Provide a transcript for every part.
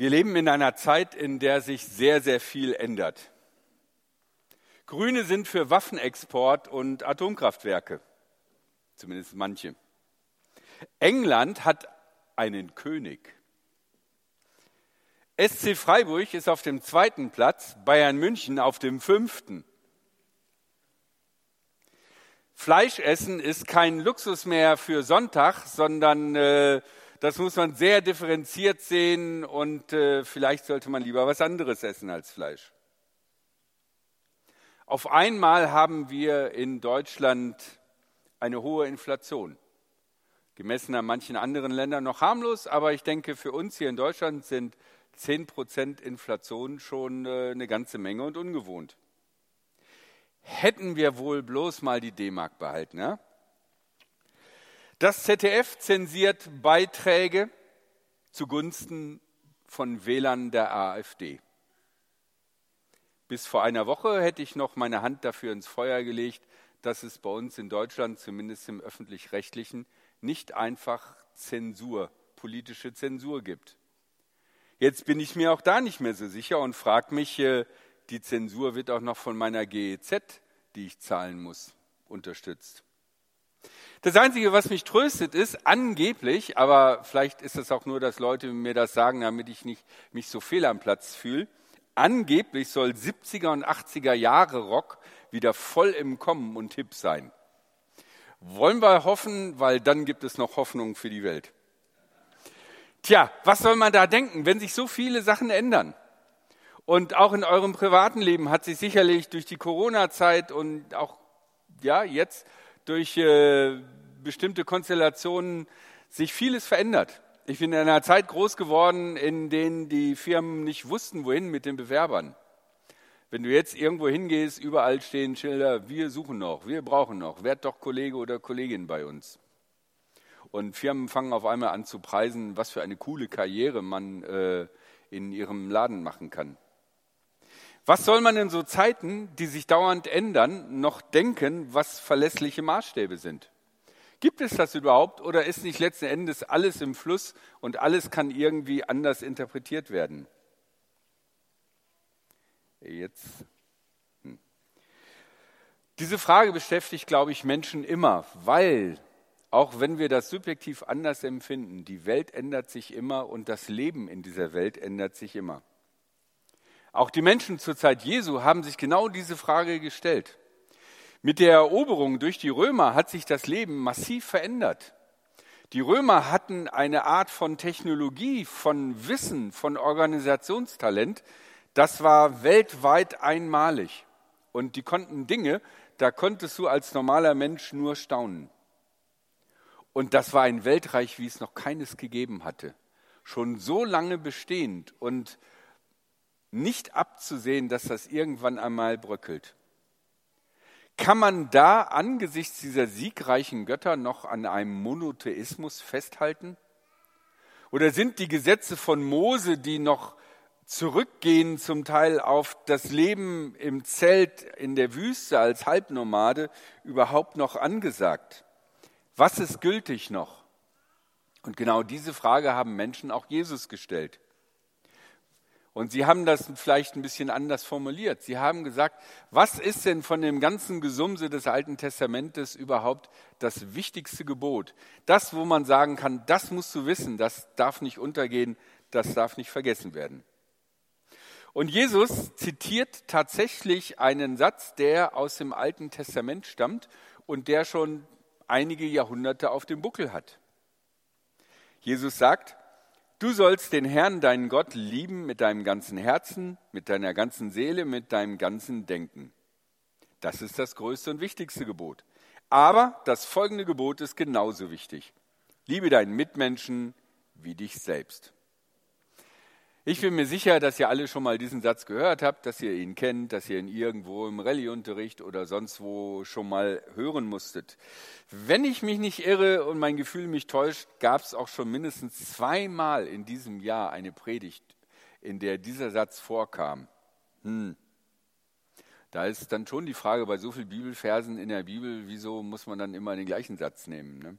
Wir leben in einer Zeit, in der sich sehr, sehr viel ändert. Grüne sind für Waffenexport und Atomkraftwerke, zumindest manche. England hat einen König. SC Freiburg ist auf dem zweiten Platz, Bayern München auf dem fünften. Fleisch essen ist kein Luxus mehr für Sonntag, sondern äh, das muss man sehr differenziert sehen und äh, vielleicht sollte man lieber was anderes essen als Fleisch. Auf einmal haben wir in Deutschland eine hohe Inflation. Gemessen an manchen anderen Ländern noch harmlos, aber ich denke, für uns hier in Deutschland sind 10 Prozent Inflation schon äh, eine ganze Menge und ungewohnt. Hätten wir wohl bloß mal die D-Mark behalten, ja? Das ZDF zensiert Beiträge zugunsten von Wählern der AfD. Bis vor einer Woche hätte ich noch meine Hand dafür ins Feuer gelegt, dass es bei uns in Deutschland, zumindest im öffentlich-rechtlichen, nicht einfach Zensur, politische Zensur gibt. Jetzt bin ich mir auch da nicht mehr so sicher und frage mich, äh, die Zensur wird auch noch von meiner GEZ, die ich zahlen muss, unterstützt. Das Einzige, was mich tröstet, ist angeblich, aber vielleicht ist es auch nur, dass Leute mir das sagen, damit ich nicht mich so fehl am Platz fühle. Angeblich soll 70er und 80er Jahre Rock wieder voll im Kommen und hip sein. Wollen wir hoffen, weil dann gibt es noch Hoffnung für die Welt. Tja, was soll man da denken, wenn sich so viele Sachen ändern? Und auch in eurem privaten Leben hat sich sicherlich durch die Corona-Zeit und auch ja jetzt durch äh, bestimmte Konstellationen sich vieles verändert. Ich bin in einer Zeit groß geworden, in denen die Firmen nicht wussten, wohin mit den Bewerbern. Wenn du jetzt irgendwo hingehst, überall stehen Schilder, wir suchen noch, wir brauchen noch, werd doch Kollege oder Kollegin bei uns. Und Firmen fangen auf einmal an zu preisen, was für eine coole Karriere man äh, in ihrem Laden machen kann. Was soll man in so Zeiten, die sich dauernd ändern, noch denken, was verlässliche Maßstäbe sind? Gibt es das überhaupt oder ist nicht letzten Endes alles im Fluss und alles kann irgendwie anders interpretiert werden? Jetzt. Hm. Diese Frage beschäftigt, glaube ich, Menschen immer, weil, auch wenn wir das subjektiv anders empfinden, die Welt ändert sich immer und das Leben in dieser Welt ändert sich immer. Auch die Menschen zur Zeit Jesu haben sich genau diese Frage gestellt. Mit der Eroberung durch die Römer hat sich das Leben massiv verändert. Die Römer hatten eine Art von Technologie, von Wissen, von Organisationstalent, das war weltweit einmalig. Und die konnten Dinge, da konntest du als normaler Mensch nur staunen. Und das war ein Weltreich, wie es noch keines gegeben hatte. Schon so lange bestehend und nicht abzusehen, dass das irgendwann einmal bröckelt. Kann man da angesichts dieser siegreichen Götter noch an einem Monotheismus festhalten? Oder sind die Gesetze von Mose, die noch zurückgehen zum Teil auf das Leben im Zelt in der Wüste als Halbnomade, überhaupt noch angesagt? Was ist gültig noch? Und genau diese Frage haben Menschen auch Jesus gestellt. Und sie haben das vielleicht ein bisschen anders formuliert. Sie haben gesagt, was ist denn von dem ganzen Gesumse des Alten Testamentes überhaupt das wichtigste Gebot? Das, wo man sagen kann, das musst du wissen, das darf nicht untergehen, das darf nicht vergessen werden. Und Jesus zitiert tatsächlich einen Satz, der aus dem Alten Testament stammt und der schon einige Jahrhunderte auf dem Buckel hat. Jesus sagt, Du sollst den Herrn, deinen Gott, lieben mit deinem ganzen Herzen, mit deiner ganzen Seele, mit deinem ganzen Denken. Das ist das größte und wichtigste Gebot. Aber das folgende Gebot ist genauso wichtig. Liebe deinen Mitmenschen wie dich selbst. Ich bin mir sicher, dass ihr alle schon mal diesen Satz gehört habt, dass ihr ihn kennt, dass ihr ihn irgendwo im Rallyeunterricht oder sonst wo schon mal hören musstet. Wenn ich mich nicht irre und mein Gefühl mich täuscht, gab es auch schon mindestens zweimal in diesem Jahr eine Predigt, in der dieser Satz vorkam. Hm. Da ist dann schon die Frage bei so vielen Bibelversen in der Bibel, wieso muss man dann immer den gleichen Satz nehmen? Ne?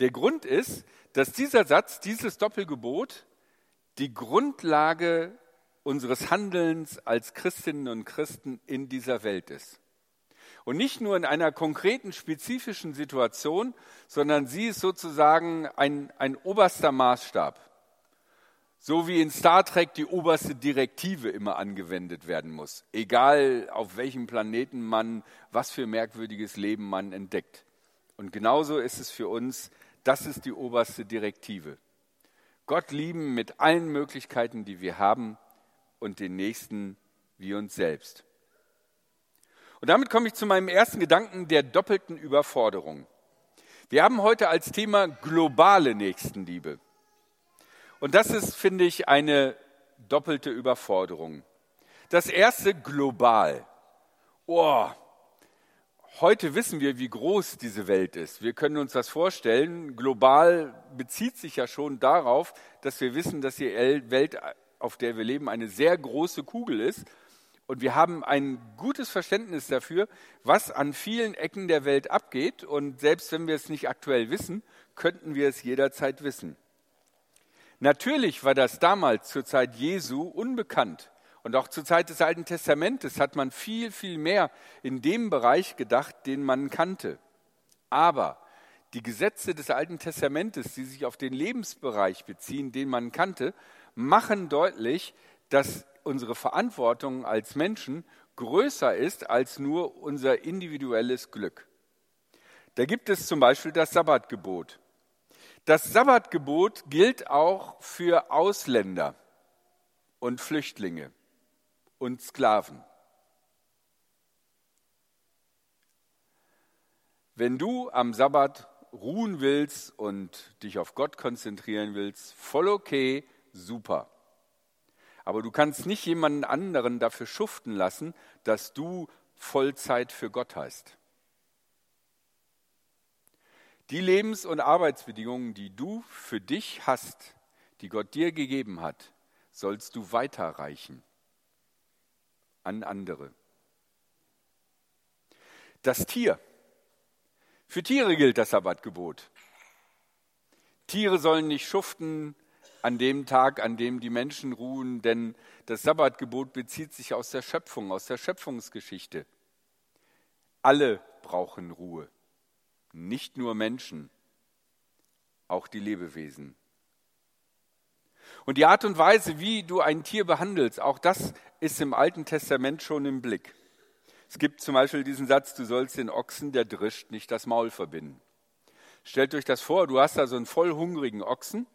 Der Grund ist, dass dieser Satz, dieses Doppelgebot, die Grundlage unseres Handelns als Christinnen und Christen in dieser Welt ist. Und nicht nur in einer konkreten, spezifischen Situation, sondern sie ist sozusagen ein, ein oberster Maßstab. So wie in Star Trek die oberste Direktive immer angewendet werden muss, egal auf welchem Planeten man, was für merkwürdiges Leben man entdeckt. Und genauso ist es für uns, das ist die oberste Direktive. Gott lieben mit allen Möglichkeiten, die wir haben und den Nächsten wie uns selbst. Und damit komme ich zu meinem ersten Gedanken der doppelten Überforderung. Wir haben heute als Thema globale Nächstenliebe. Und das ist, finde ich, eine doppelte Überforderung. Das erste global. Oh, heute wissen wir, wie groß diese Welt ist. Wir können uns das vorstellen. Global bezieht sich ja schon darauf, dass wir wissen, dass die Welt, auf der wir leben, eine sehr große Kugel ist. Und wir haben ein gutes Verständnis dafür, was an vielen Ecken der Welt abgeht. Und selbst wenn wir es nicht aktuell wissen, könnten wir es jederzeit wissen. Natürlich war das damals zur Zeit Jesu unbekannt. Und auch zur Zeit des Alten Testamentes hat man viel, viel mehr in dem Bereich gedacht, den man kannte. Aber die Gesetze des Alten Testamentes, die sich auf den Lebensbereich beziehen, den man kannte, machen deutlich, dass unsere Verantwortung als Menschen größer ist als nur unser individuelles Glück. Da gibt es zum Beispiel das Sabbatgebot. Das Sabbatgebot gilt auch für Ausländer und Flüchtlinge und Sklaven. Wenn du am Sabbat ruhen willst und dich auf Gott konzentrieren willst, voll okay, super. Aber du kannst nicht jemanden anderen dafür schuften lassen, dass du Vollzeit für Gott hast. Die Lebens- und Arbeitsbedingungen, die du für dich hast, die Gott dir gegeben hat, sollst du weiterreichen an andere. Das Tier. Für Tiere gilt das Sabbatgebot. Tiere sollen nicht schuften an dem Tag, an dem die Menschen ruhen, denn das Sabbatgebot bezieht sich aus der Schöpfung, aus der Schöpfungsgeschichte. Alle brauchen Ruhe. Nicht nur Menschen, auch die Lebewesen. Und die Art und Weise, wie du ein Tier behandelst, auch das ist im Alten Testament schon im Blick. Es gibt zum Beispiel diesen Satz, du sollst den Ochsen, der drischt, nicht das Maul verbinden. Stellt euch das vor, du hast da so einen voll hungrigen Ochsen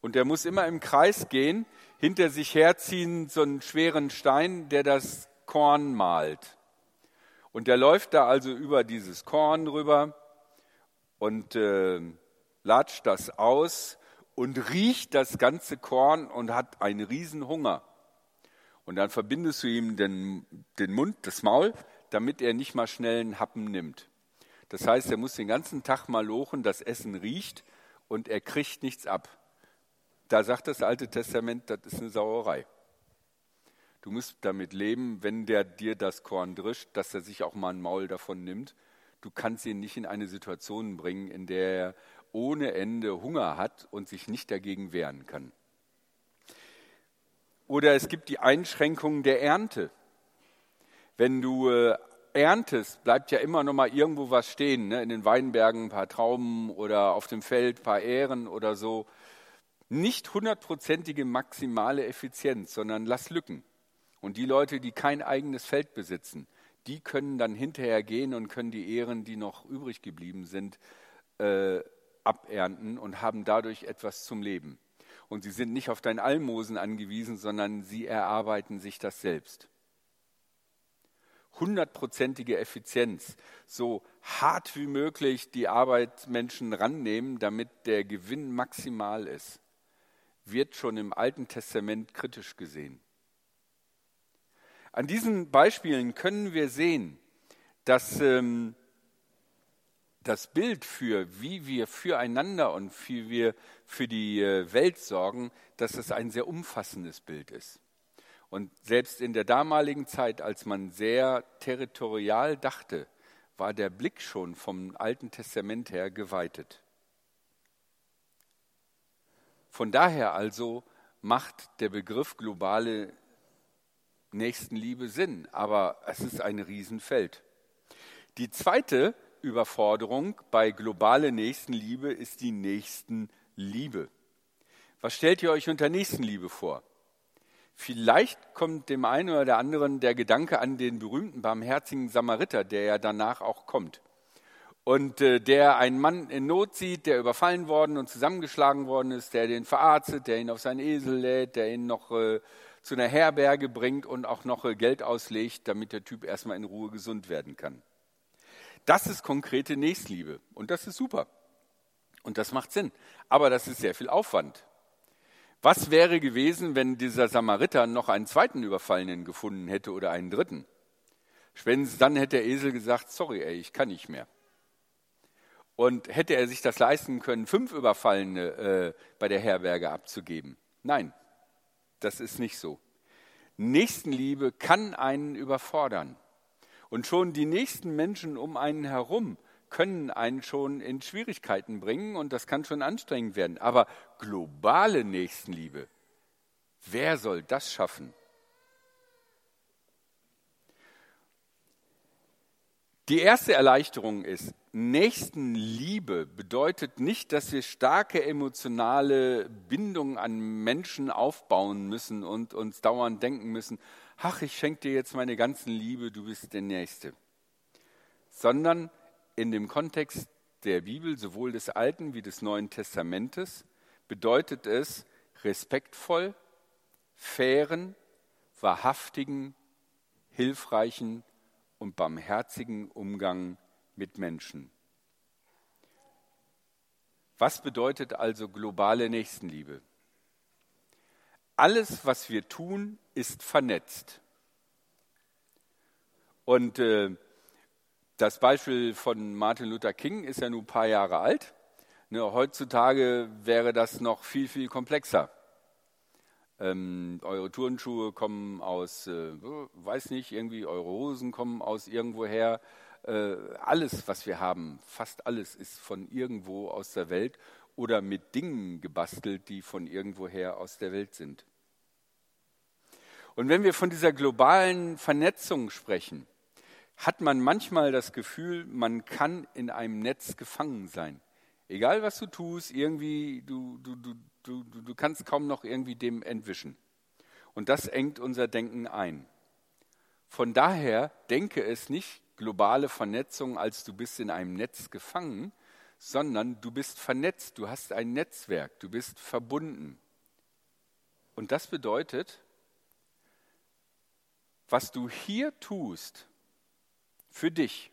und der muss immer im Kreis gehen, hinter sich herziehen so einen schweren Stein, der das Korn malt. Und der läuft da also über dieses Korn rüber und äh, latscht das aus und riecht das ganze Korn und hat einen riesen Hunger. Und dann verbindest du ihm den, den Mund, das Maul, damit er nicht mal schnell einen Happen nimmt. Das heißt, er muss den ganzen Tag mal lochen, das Essen riecht und er kriegt nichts ab. Da sagt das Alte Testament, das ist eine Sauerei. Du musst damit leben, wenn der dir das Korn drischt, dass er sich auch mal ein Maul davon nimmt du kannst ihn nicht in eine Situation bringen, in der er ohne Ende Hunger hat und sich nicht dagegen wehren kann. Oder es gibt die Einschränkungen der Ernte. Wenn du äh, erntest, bleibt ja immer noch mal irgendwo was stehen. Ne? In den Weinbergen ein paar Trauben oder auf dem Feld ein paar Ähren oder so. Nicht hundertprozentige maximale Effizienz, sondern lass Lücken. Und die Leute, die kein eigenes Feld besitzen, die können dann hinterher gehen und können die Ehren, die noch übrig geblieben sind, äh, abernten und haben dadurch etwas zum Leben. Und sie sind nicht auf dein Almosen angewiesen, sondern sie erarbeiten sich das selbst. Hundertprozentige Effizienz, so hart wie möglich die Arbeit Menschen rannehmen, damit der Gewinn maximal ist, wird schon im Alten Testament kritisch gesehen. An diesen Beispielen können wir sehen, dass ähm, das Bild für, wie wir füreinander und wie wir für die äh, Welt sorgen, dass es ein sehr umfassendes Bild ist. Und selbst in der damaligen Zeit, als man sehr territorial dachte, war der Blick schon vom Alten Testament her geweitet. Von daher also macht der Begriff globale Nächstenliebe Sinn, aber es ist ein Riesenfeld. Die zweite Überforderung bei globale Nächstenliebe ist die Nächstenliebe. Was stellt ihr euch unter Nächstenliebe vor? Vielleicht kommt dem einen oder der anderen der Gedanke an den berühmten barmherzigen Samariter, der ja danach auch kommt. Und äh, der einen Mann in Not sieht, der überfallen worden und zusammengeschlagen worden ist, der den verarztet, der ihn auf seinen Esel lädt, der ihn noch äh, zu einer Herberge bringt und auch noch äh, Geld auslegt, damit der Typ erstmal in Ruhe gesund werden kann. Das ist konkrete Nächstliebe und das ist super. Und das macht Sinn. Aber das ist sehr viel Aufwand. Was wäre gewesen, wenn dieser Samariter noch einen zweiten Überfallenen gefunden hätte oder einen dritten? Spätestens dann hätte der Esel gesagt, sorry, ey, ich kann nicht mehr. Und hätte er sich das leisten können, fünf Überfallene äh, bei der Herberge abzugeben? Nein, das ist nicht so. Nächstenliebe kann einen überfordern. Und schon die nächsten Menschen um einen herum können einen schon in Schwierigkeiten bringen und das kann schon anstrengend werden. Aber globale Nächstenliebe, wer soll das schaffen? Die erste Erleichterung ist, Nächstenliebe bedeutet nicht, dass wir starke emotionale Bindungen an Menschen aufbauen müssen und uns dauernd denken müssen, ach, ich schenke dir jetzt meine ganzen Liebe, du bist der Nächste. Sondern in dem Kontext der Bibel, sowohl des Alten wie des Neuen Testamentes, bedeutet es respektvoll, fairen, wahrhaftigen, hilfreichen und barmherzigen Umgang mit Menschen. Was bedeutet also globale Nächstenliebe? Alles, was wir tun, ist vernetzt. Und äh, das Beispiel von Martin Luther King ist ja nun ein paar Jahre alt. Ne, heutzutage wäre das noch viel, viel komplexer. Ähm, eure Turnschuhe kommen aus, äh, weiß nicht, irgendwie eure Hosen kommen aus irgendwoher. Äh, alles, was wir haben, fast alles ist von irgendwo aus der Welt oder mit Dingen gebastelt, die von irgendwoher aus der Welt sind. Und wenn wir von dieser globalen Vernetzung sprechen, hat man manchmal das Gefühl, man kann in einem Netz gefangen sein. Egal was du tust, irgendwie, du, du, du, du, du kannst kaum noch irgendwie dem entwischen. Und das engt unser Denken ein. Von daher denke es nicht globale Vernetzung, als du bist in einem Netz gefangen, sondern du bist vernetzt, du hast ein Netzwerk, du bist verbunden. Und das bedeutet, was du hier tust, für dich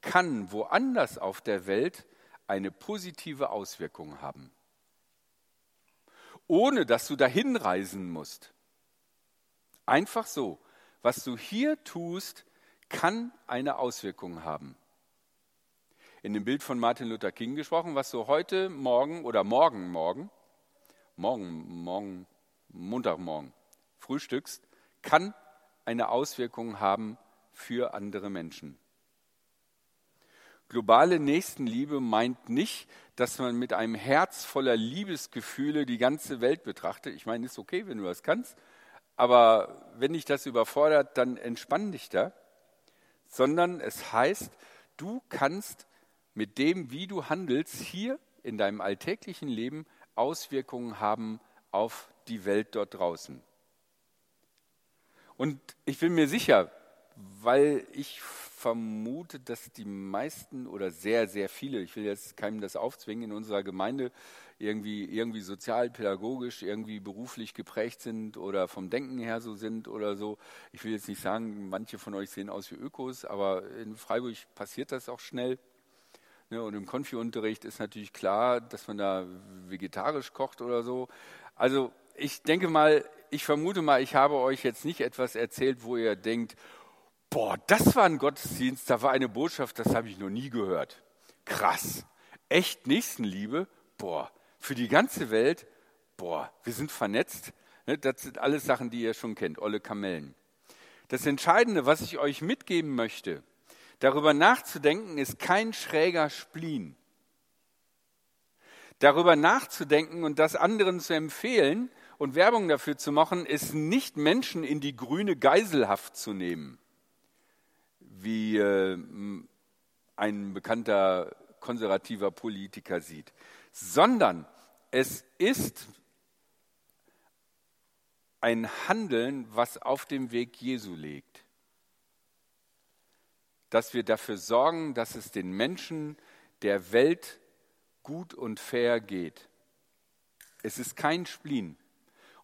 kann woanders auf der Welt eine positive Auswirkung haben. Ohne dass du dahin reisen musst. Einfach so. Was du hier tust, kann eine Auswirkung haben. In dem Bild von Martin Luther King gesprochen, was du heute, morgen oder morgen, morgen, morgen, morgen, Montagmorgen frühstückst, kann eine Auswirkung haben für andere Menschen. Globale Nächstenliebe meint nicht, dass man mit einem Herz voller Liebesgefühle die ganze Welt betrachtet. Ich meine, ist okay, wenn du das kannst, aber wenn dich das überfordert, dann entspann dich da. Sondern es heißt, du kannst mit dem, wie du handelst, hier in deinem alltäglichen Leben Auswirkungen haben auf die Welt dort draußen. Und ich bin mir sicher, weil ich vermute, dass die meisten oder sehr, sehr viele, ich will jetzt keinem das aufzwingen, in unserer Gemeinde irgendwie, irgendwie sozial, pädagogisch, irgendwie beruflich geprägt sind oder vom Denken her so sind oder so. Ich will jetzt nicht sagen, manche von euch sehen aus wie Ökos, aber in Freiburg passiert das auch schnell. Ne, und im Konfi-Unterricht ist natürlich klar, dass man da vegetarisch kocht oder so. Also ich denke mal, ich vermute mal, ich habe euch jetzt nicht etwas erzählt, wo ihr denkt, boah, das war ein Gottesdienst, da war eine Botschaft, das habe ich noch nie gehört. Krass. Echt Nächstenliebe? Boah, für die ganze Welt? Boah, wir sind vernetzt. Ne, das sind alles Sachen, die ihr schon kennt, olle Kamellen. Das Entscheidende, was ich euch mitgeben möchte, darüber nachzudenken, ist kein schräger Spleen. Darüber nachzudenken und das anderen zu empfehlen und Werbung dafür zu machen, ist nicht Menschen in die grüne Geiselhaft zu nehmen, wie äh, ein bekannter konservativer Politiker sieht, sondern es ist ein Handeln, was auf dem Weg Jesu liegt. Dass wir dafür sorgen, dass es den Menschen der Welt gut und fair geht. Es ist kein Spleen.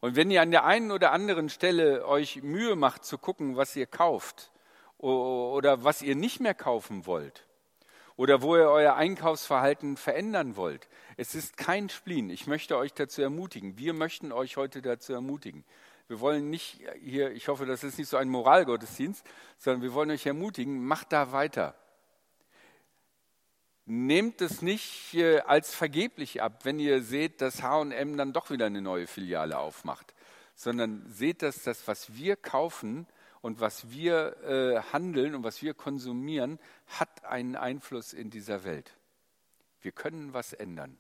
Und wenn ihr an der einen oder anderen Stelle euch Mühe macht zu gucken, was ihr kauft oder was ihr nicht mehr kaufen wollt oder wo ihr euer Einkaufsverhalten verändern wollt, es ist kein Spleen. Ich möchte euch dazu ermutigen. Wir möchten euch heute dazu ermutigen. Wir wollen nicht hier, ich hoffe, das ist nicht so ein Moralgottesdienst, sondern wir wollen euch ermutigen, macht da weiter. Nehmt es nicht äh, als vergeblich ab, wenn ihr seht, dass HM dann doch wieder eine neue Filiale aufmacht, sondern seht, dass das, was wir kaufen und was wir äh, handeln und was wir konsumieren, hat einen Einfluss in dieser Welt. Wir können was ändern.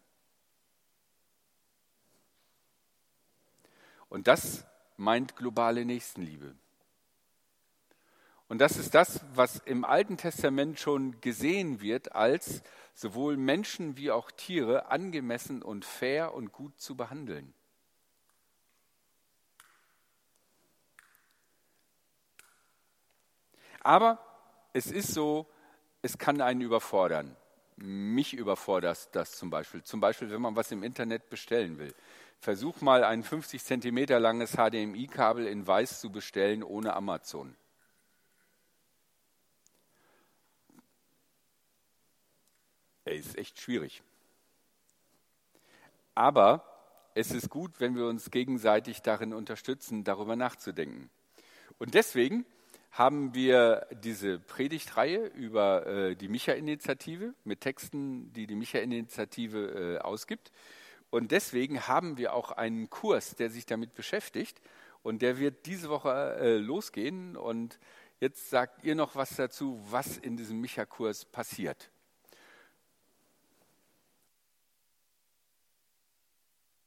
Und das meint globale Nächstenliebe. Und das ist das, was im Alten Testament schon gesehen wird, als sowohl Menschen wie auch Tiere angemessen und fair und gut zu behandeln. Aber es ist so, es kann einen überfordern. Mich überfordert das zum Beispiel. Zum Beispiel, wenn man was im Internet bestellen will. Versuch mal ein 50 Zentimeter langes HDMI-Kabel in Weiß zu bestellen ohne Amazon. Ey, ist echt schwierig. Aber es ist gut, wenn wir uns gegenseitig darin unterstützen, darüber nachzudenken. Und deswegen haben wir diese Predigtreihe über äh, die Micha-Initiative mit Texten, die die Micha-Initiative äh, ausgibt. Und deswegen haben wir auch einen Kurs, der sich damit beschäftigt. Und der wird diese Woche äh, losgehen. Und jetzt sagt ihr noch was dazu, was in diesem Micha-Kurs passiert.